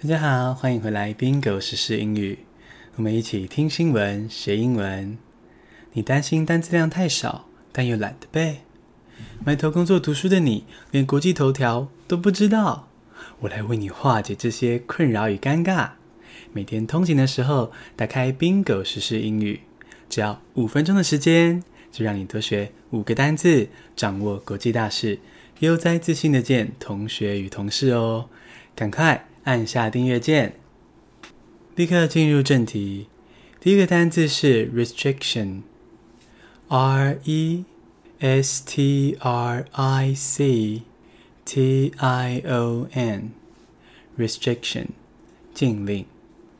大家好，欢迎回来 Bingo 时事英语。我们一起听新闻学英文。你担心单词量太少，但又懒得背，埋头工作读书的你，连国际头条都不知道。我来为你化解这些困扰与尴尬。每天通勤的时候，打开 Bingo 时事英语，只要五分钟的时间，就让你多学五个单字，掌握国际大事，悠哉自信的见同学与同事哦。赶快！按下订阅键，立刻进入正题。第一个单字是 restriction，r e s t r i c t i o n，restriction，禁令。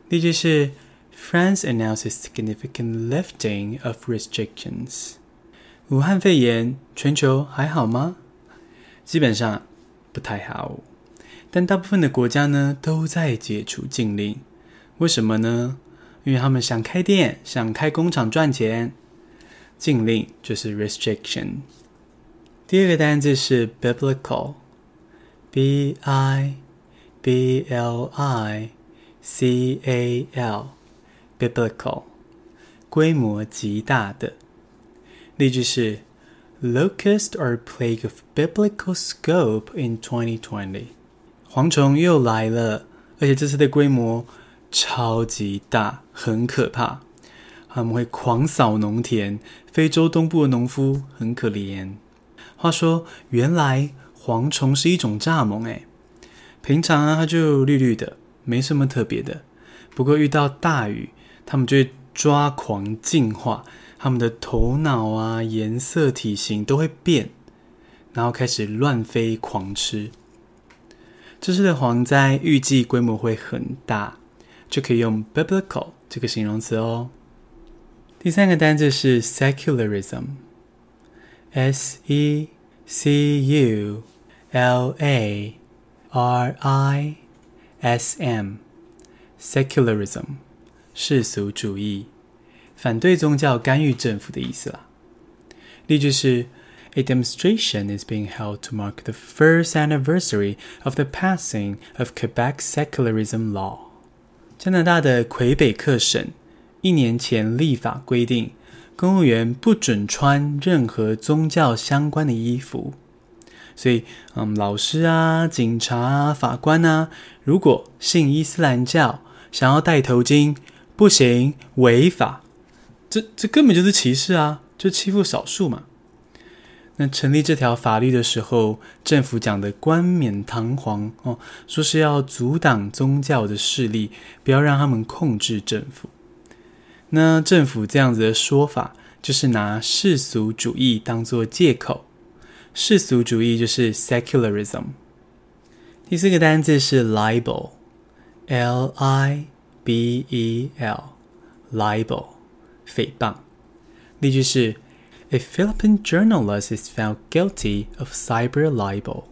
例句是：France announces significant lifting of restrictions。武汉肺炎，全球还好吗？基本上不太好。但大部分的国家呢，都在解除禁令，为什么呢？因为他们想开店，想开工厂赚钱。禁令就是 restriction。第二个单字是 biblical，b i b l i c a l，biblical，规模极大的。例句是：Locusts are plague of biblical scope in 2020。蝗虫又来了，而且这次的规模超级大，很可怕。他们会狂扫农田，非洲东部的农夫很可怜。话说，原来蝗虫是一种蚱蜢诶，平常啊，它就绿绿的，没什么特别的。不过遇到大雨，它们就会抓狂进化，它们的头脑啊、颜色、体型都会变，然后开始乱飞狂吃。这次的蝗灾预计规模会很大，就可以用 biblical 这个形容词哦。第三个单字是 secularism，s e c u l a r i s m，secularism，世俗主义，反对宗教干预政府的意思啦。例句是。A demonstration is being held to mark the first anniversary of the passing of Quebec secularism law. 加拿大的魁北克省一年前立法规定，公务员不准穿任何宗教相关的衣服。所以，嗯，老师啊、警察啊、法官啊，如果信伊斯兰教，想要戴头巾，不行，违法。这这根本就是歧视啊，就欺负少数嘛。 那成立这条法律的时候，政府讲的冠冕堂皇哦，说是要阻挡宗教的势力，不要让他们控制政府。那政府这样子的说法，就是拿世俗主义当做借口。世俗主义就是 secularism。第四个单字是 libel，l i b e l，libel，诽谤。例句是。A Philippine journalist is found guilty of cyber libel。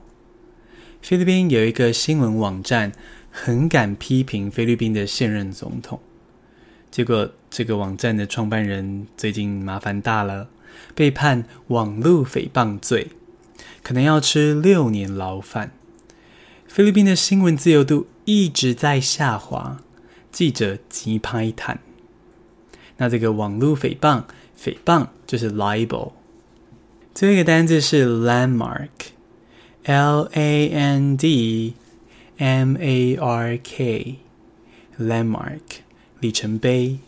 菲律宾有一个新闻网站，很敢批评菲律宾的现任总统。结果，这个网站的创办人最近麻烦大了，被判网络诽谤罪，可能要吃六年牢饭。菲律宾的新闻自由度一直在下滑，记者急拍谈。那这个网络诽谤。诽谤就是 libel。最后一个单字是 landmark，l a n d m a r k，landmark 里程碑。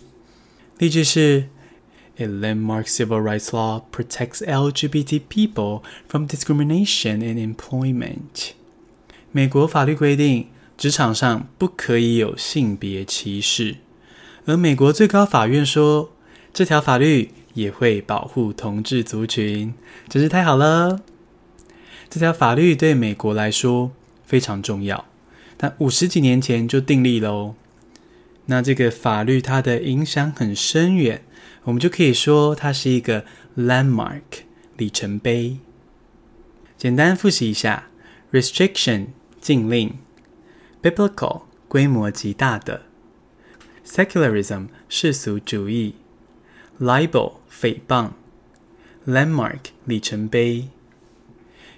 例句是：A landmark civil rights law protects LGBT people from discrimination in employment。美国法律规定，职场上不可以有性别歧视，而美国最高法院说，这条法律。也会保护同志族群，真是太好了！这条法律对美国来说非常重要，但五十几年前就订立了哦。那这个法律它的影响很深远，我们就可以说它是一个 landmark 里程碑。简单复习一下：restriction 禁令，biblical 规模极大的，secularism 世俗主义。Libel 诽谤，landmark 里程碑。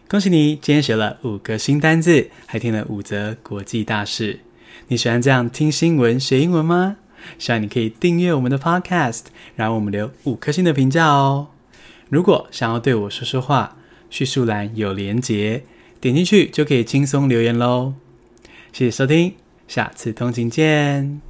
恭喜你，今天学了五个新单字，还听了五则国际大事。你喜欢这样听新闻学英文吗？希望你可以订阅我们的 Podcast，然后我们留五颗星的评价哦。如果想要对我说说话，叙述栏有连结，点进去就可以轻松留言喽。谢谢收听，下次通勤见。